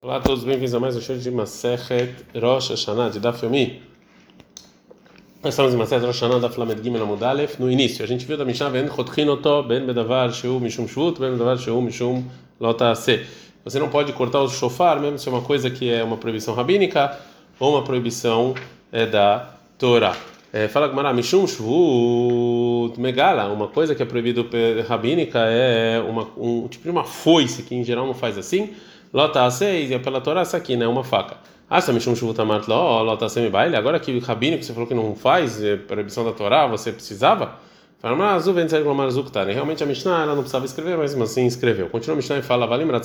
Olá a todos, bem-vindos a mais um show de Masechet Rosh Hashanah, de Daf Yomi. Nós estamos em Masechet Rosh Hashanah, da Flamed Gimel Amudalef. No início, a gente viu da Mishnah, Ben Chotchin Oto, Ben Bedavar Sheu Mishum Shvut, Ben Bedavar Sheu Mishum Lota Se. Você não pode cortar o shofar, mesmo se é uma coisa que é uma proibição rabínica ou uma proibição é, da Torá. É, fala Gmará, Mishum Shvut Megala, uma coisa que é proibida rabínica é uma, um tipo de uma foice, que em geral não faz assim. Lota seis e pela Torá essa aqui, né? Uma faca. Ah, você me chama chuvuta martló, lota semi baile. Agora que o rabino que você falou que não faz é, proibição da Torá, você precisava? Fala, mas azul vem dizer glomar zuktar. Realmente a Mishnah ela não precisava escrever, mas assim escreveu. Continua a Mishnah e fala, vale lembrar.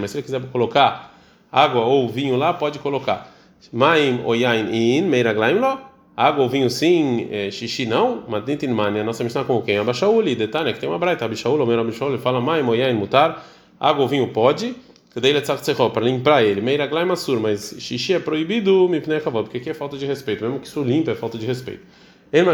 Mas se ele quiser colocar água ou vinho lá, pode colocar. Maim oyain in meiraglaim lo. Água ou vinho sim, é, xixi não. Madintin mani. A nossa Mishnah com quem? Abashauli, detalhe que tem uma braita. Abishaul, o meu Abishaul, fala maim oyain mutar. Água ou vinho pode, para limpar ele. Meira glai massur, mas xixi é proibido, me porque aqui é falta de respeito. Mesmo que isso limpa é falta de respeito. Ele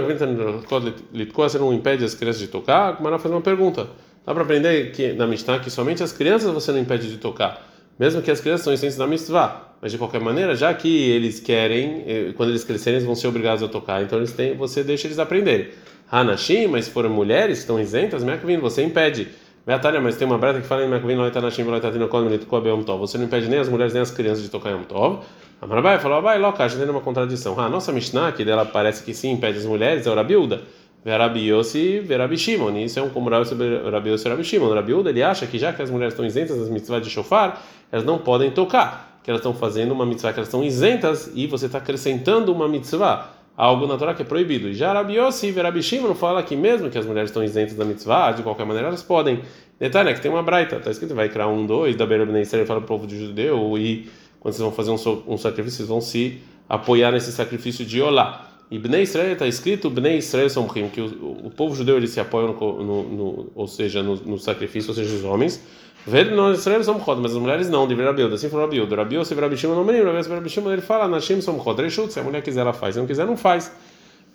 você não impede as crianças de tocar? Kumara faz uma pergunta. Dá para aprender que na Mishnah que somente as crianças você não impede de tocar, mesmo que as crianças são essências da mitzvah. Mas de qualquer maneira, já que eles querem, eh, quando eles crescerem, eles vão ser obrigados a tocar, então eles têm, você deixa eles aprenderem. Hanashim, mas se forem mulheres estão isentas, você impede. Beatária, mas tem uma breta que fala em Makvin Loita Nashim Loita Tino Kodem Litko Yom Tov. Você não impede nem as mulheres nem as crianças de tocar Yom Tov. A Marabai falou, vai, loca, a gente tem uma contradição. Ah, nossa Mishnah, que dela parece que sim impede as mulheres, é o Rabiuda. Verabi Yossi, Verabi Shimon. Isso é um como Rabi Yossi e Rabi Shimon. Rabiuda, ele acha que já que as mulheres estão isentas das mitzvahs de shofar, elas não podem tocar. Que elas estão fazendo uma mitzvah que elas estão isentas e você está acrescentando uma mitzvah algo na Torá que é proibido. Já Rabi Yossi e Rabi Shimon fala que mesmo que as mulheres estão isentas da mitzvah, de qualquer maneira elas podem. Detalhe é que tem uma braita, está escrito vai criar um, dois, da Beira Ben Israel fala para o povo de judeu e quando vocês vão fazer um, um sacrifício, vocês vão se apoiar nesse sacrifício de Olá. E Bnei Israel está escrito Bnei Israel são que o, o, povo judeu ele se apoia no, no, no ou seja, no, no, sacrifício, ou seja, os homens. Vendo nós Israel são chod, mas as mulheres não, de Rabiuda. Assim falou Rabiuda. Rabiuda, se Rabishima não me lembra, mas Rabishima ele fala, Nashim são chod, se a mulher quiser ela faz, se não quiser não faz.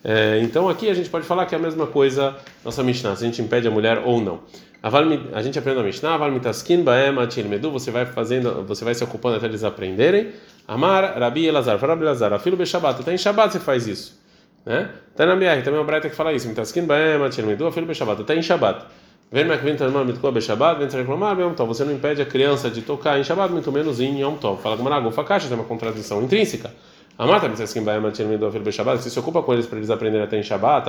É, então aqui a gente pode falar que é a mesma coisa nossa Mishnah, se a gente impede a mulher ou não. A gente aprende a Mishnah, medu, você vai fazendo, você vai se ocupando até eles aprenderem. Amar, Rabi Elazar, Rabi Elazar, filho be Shabbat, até em Shabbat você faz isso. Né? Tá na BR, também é uma breta que fala isso. Mitaskin baem, medu, filho be Shabbat, até em Shabbat. Tov. Você não impede a criança de tocar em Shabbat, muito menos em Yom Tov. Fala com Maragu, Fakash, tem uma contradição intrínseca. A mata medu, filho be Shabbat, você se ocupa com eles para eles aprenderem até em Shabbat,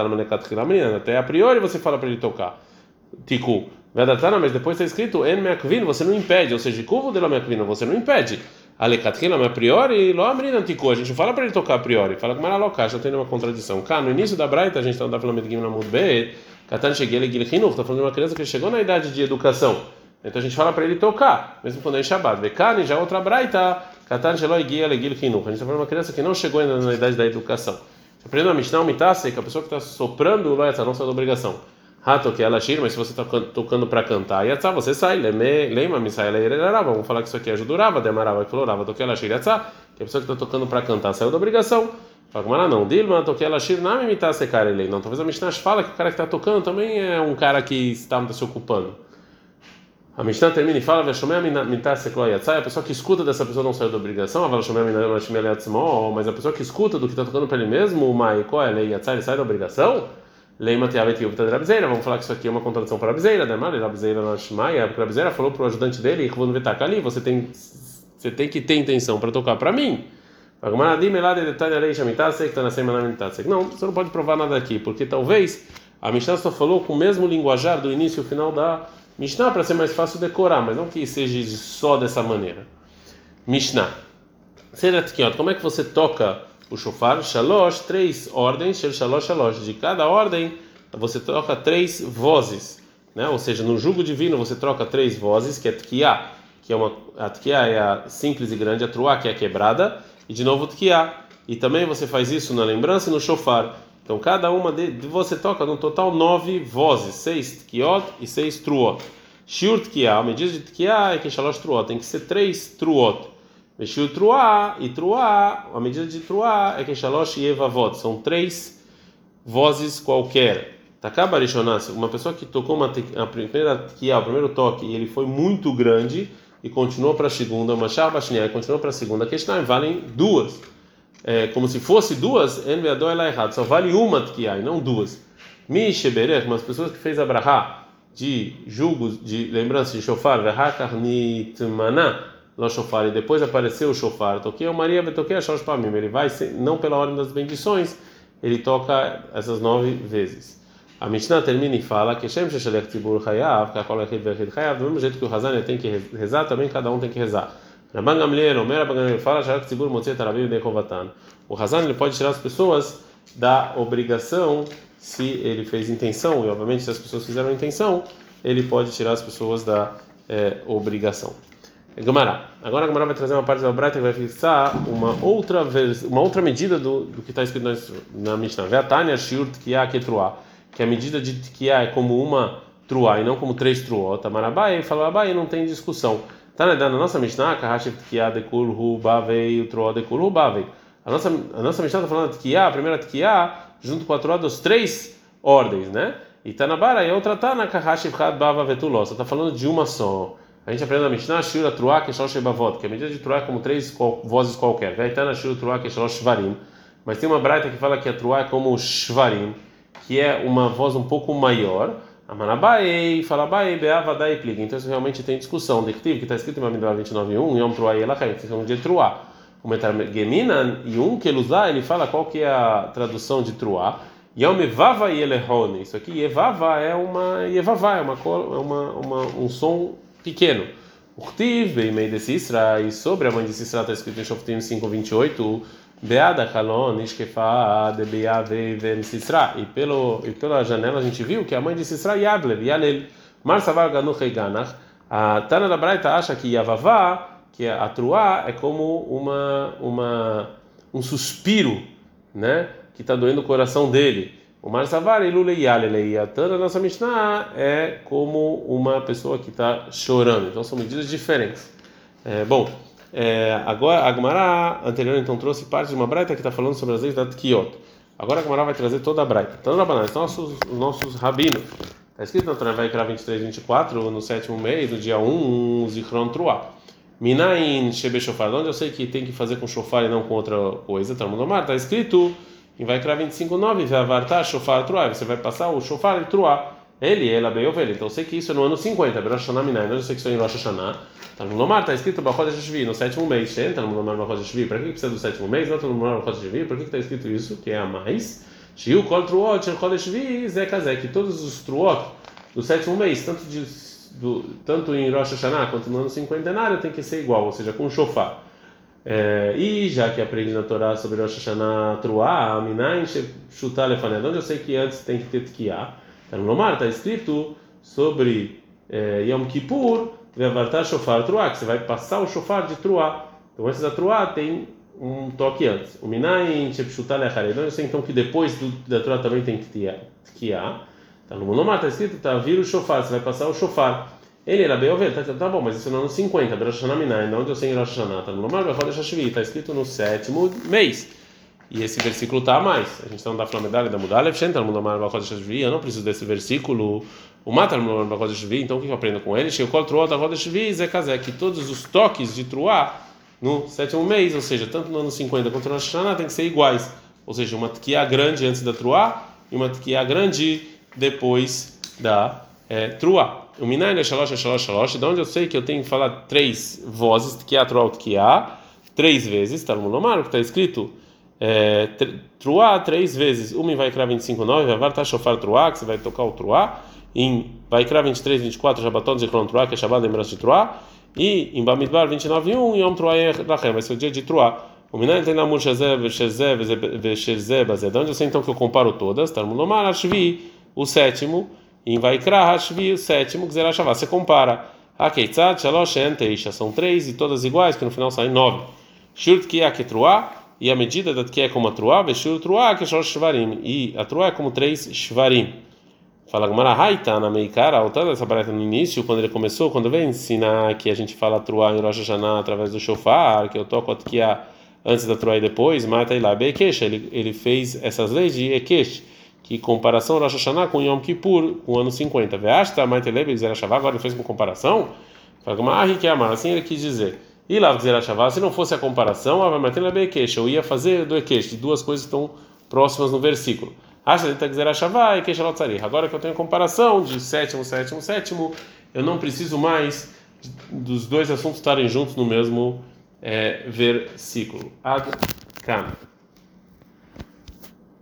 até a priori você fala para ele tocar. Tiku. Vedatana, mas depois está escrito en meakvin, você não impede, ou seja, cuvo de la meakvin, você não impede. Alekatkila, a priori, lo amrina tiku, a gente não fala para ele tocar a priori, fala que maraloká, já tem uma contradição. Cá, no início da Braita, a gente está falando de Gimna Mudbe, Katan cheguei ele Gilchinuch, está falando de uma criança que chegou na idade de educação. Então a gente fala para ele tocar, mesmo quando é em Shabbat. Bekani, já outra Braita, Katan Sheloi Gil Gilchinuch, a gente está falando de uma criança que não chegou ainda na idade da educação. Aprendendo a Mishnah, Mitase, que a pessoa que está soprando o Loetza, não sua obrigação. Rato que ela shir, mas se você está tocando para cantar, yatzá, você sai, lema, me sai, vamos falar que isso aqui ajuda o Rava, demarava, que falou Rava, toquei ela shir, yatzá, que a pessoa que está tocando para cantar saiu da obrigação. Fala como não, Dilma, toquei ela shir, não me imitar secar ele. Não, talvez a Mishnah fala que o cara que está tocando também é um cara que está se ocupando. A Mishnah termina e fala, a pessoa que escuta dessa pessoa não saiu da obrigação, mas a pessoa que escuta do que está tocando para ele mesmo, o Mai, qual é a ele sai da obrigação? Leima Teavetivta de Rabizeira, vamos falar que isso aqui é uma contradição para Rabizeira, né? Mas Rabizeira na Shmaia, porque Rabizeira falou para o ajudante dele, que vou ali, você tem, você tem que ter intenção para tocar para mim. Não, você não pode provar nada aqui, porque talvez a Mishnah só falou com o mesmo linguajar do início e final da Mishnah para ser mais fácil decorar, mas não que seja só dessa maneira. Mishnah. Como é que você toca o shofar, shalosh, três ordens, shalosh, shalosh. De cada ordem, você troca três vozes, né? Ou seja, no jugo divino você troca três vozes, que é tkiá, que é uma a tkiá é a simples e grande, a truá que é a quebrada, e de novo tkiá. E também você faz isso na lembrança e no shofar. Então cada uma de, você toca no total nove vozes, seis tkiot e seis truot. Shiur tkiá, a medida de tkiá é que shalosh truot, tem que ser três truot. Mexeu truá e truá, a medida de truá é que shalosh e evavot, são três vozes qualquer. Takaba uma pessoa que tocou uma, a primeira é o primeiro toque e ele foi muito grande, e continuou para a segunda, Machar Bashniá e continuou para a segunda, que valem duas. É, como se fosse duas, Enveador ela é errado, só vale uma Tkiá e não duas. Mi Sheberech, mas pessoas que fez a Brahá de julgos, de lembrança de Shofar, Vehakarnit Maná, lo Shofar, e depois apareceu o Shofar, toquei o Maria, toquei a Shosh mim. ele vai, não pela ordem das bendições, ele toca essas nove vezes. A Mishnah termina e fala que Shem Sheshalech Tzibur Hayav, que a Kol Echid Vechid Hayav, do mesmo jeito que o Hazan tem que rezar, também cada um tem que rezar. Rabban Gamliel, Omer Rabban Gamliel fala, Shalech Tzibur Motzet Arabim Dechovatan. O Hazan ele pode tirar as pessoas da obrigação se ele fez intenção, e obviamente se as pessoas fizeram intenção, ele pode tirar as pessoas da é, obrigação. Gamará. Agora a Gamará vai trazer uma parte da Braita que vai fixar uma outra vez, uma outra medida do, do que está escrito na, na Mishnah. Veatania shiur tkiá ketruá. Que a medida de tkiá é como uma truá e não como três truó. Tamarabai falou abai não tem discussão. Tá na nossa Mishnah, kahashiv tkiá dekul hu bavei, o truó dekul bavei. A nossa, a nossa Mishnah está falando de tkiá, a primeira tkiá, junto com a truá dos três ordens, né? E Tanabara e outra tá na kahashiv had bava vetuló. Você está falando de uma só. A gente aprende na Mishnah, Shura Truá, Keshal Shebavot, que a medida de Truá é como três vozes qualquer. Veitana Shura Truá, Keshal Shvarim. Mas tem uma braita que fala que a Truá é como Shvarim, que é uma voz um pouco maior. Amanabai, Falabai, Beavadai Pliga. Então isso realmente tem discussão. Dictivo, que está escrito em Mamidbar 29.1, Yom Truá e Elachem, que são de Truá. O Metargemina e um que ele fala qual que é a tradução de Truá. Yom Evava e Elehone. Isso aqui, Evava é uma. Evava é uma, é uma, uma, um som pequeno. Urtiv, bem meio de Sisra, e sobre a mãe de Sisra está escrito em Shoftim 5:28, Beada Kalon, Ishkefa, Debeave, Ven Sisra. E pelo e pela janela a gente viu que a mãe de Sisra Yadlev, Yalel, Marsavar Ganuch Ganach. A Tana da Braita acha que Yavavá, que a Truá é como uma uma um suspiro, né, que está doendo o coração dele. O Marsavar a Tana, nossa Mishnah, é como uma pessoa que está chorando. Então são medidas diferentes. É, bom, é, agora a anterior então trouxe parte de uma braita que está falando sobre as leis da Tkiot. Agora a vai trazer toda a braita. Então, Rabanan, nossos, nossos rabinos. Está escrito na Torá, vai criar 23, 24, no sétimo mês, no dia 1, um, Zichron Truá. Minain Shebe Shofar, onde eu sei que tem que fazer com shofar e não com outra coisa, Talmud Omar, está escrito e vai criar 25,9, vai avartar shofar truá, você vai passar o shofar e truá. Ele, ela, bem ovelha. Então eu sei que isso é no ano 50, Rosh Hashanah Minai, não sei que isso é em Rosh Hashanah. No Lomar, está escrito Bachodesh Shvi, no sétimo mês. Entra no Lomar Bachodesh Shvi, para que precisa do sétimo mês? Não no Lomar Bachodesh Shvi, por que está escrito isso? Que é a mais. Shiu Kol Truot, Chodesh Shvi, Zé que todos os Truot do sétimo mês, tanto, de, do, tanto em Rosh Hashanah quanto no ano cinquentenário, tem que ser igual, ou seja, com shofar. É, e já que aprendi na Torá sobre Rosh Hashanah Truá, Minayin Shutar Lefaned, onde eu sei que antes tem que ter Tkiá. Lomar está escrito sobre é, Yom Kippur, Vevartar Shofar Truá, que você vai passar o Shofar de Truá. Então, antes da Truá tem um toque antes. O Minayin Shutar Lechared, eu sei então que depois do, da Truá também tem Tkiá. Então, no Lomar está escrito, tá, vira o Shofar, você vai passar o Shofar. Ele era bem ovelha, tá, tá bom, mas isso é no ano 50, Rosh Hashanah Minai, onde eu sei em Rosh Hashanah, tá no Lomar, está escrito no sétimo mês. E esse versículo está a mais. A gente está no da Flamedalha da Mudalev, eu não preciso desse versículo. O Matar Shvi, então o que eu aprendo com ele? Sheukol Truá da Shvi, Zekazé, que todos os toques de Truá no sétimo mês, ou seja, tanto no ano 50 quanto no Hashanah, tem que ser iguais. Ou seja, uma tkiá grande antes da Truá e uma tkiá grande depois da é, Truá. O Minai Shalosh Shalosh Shalosh, de onde eu sei que eu tenho que falar três vozes, há truá, há, três vezes, no Lomar, que está escrito é, truá três vezes, uma vai criar 25, 9, vai estar shofar truá, que você vai tocar o truá, em vai criar 23, 24, jabaton de truá, que é shabat lembrança de truá, e em Bamidbar 29, 1, yom truá lachem, vai ser o dia de truá. O Minai tem na Shezé, Shezé, Shezé, Bazé, de onde eu sei então que eu comparo todas, está no Lomar, Ashvi, o sétimo, em Vaikra Hashvi, o sétimo, Gzerah Shavá. Você compara. A Keitzad, Shalosh, Teisha. São três e todas iguais, que no final saem nove. Shurt Kia Ketruá, e a medida da que é como a Truá, Beshur Truá, que é Shvarim. E a Truá é como três Shvarim. Fala Gamara Haita na Meikara, altando essa barata no início, quando ele começou, quando veio ensinar que a gente fala Truá em Rosh Hashanah através do Shofar, que eu toco a Tkia antes da Truá e depois, mata lá Bekesh. Ele, ele fez essas leis de Ekesh que comparação Rosh Hashanah com Yom Kippur, com o ano 50. Veasta, Maitelebe, Agora ele fez uma comparação. Fala como ah, que assim ele quis dizer. E lá se não fosse a comparação, eu ia fazer do Ekesh, de duas coisas que estão próximas no versículo. Agora que eu tenho comparação de sétimo, sétimo, sétimo, eu não preciso mais dos dois assuntos estarem juntos no mesmo é, versículo. Ad Kan.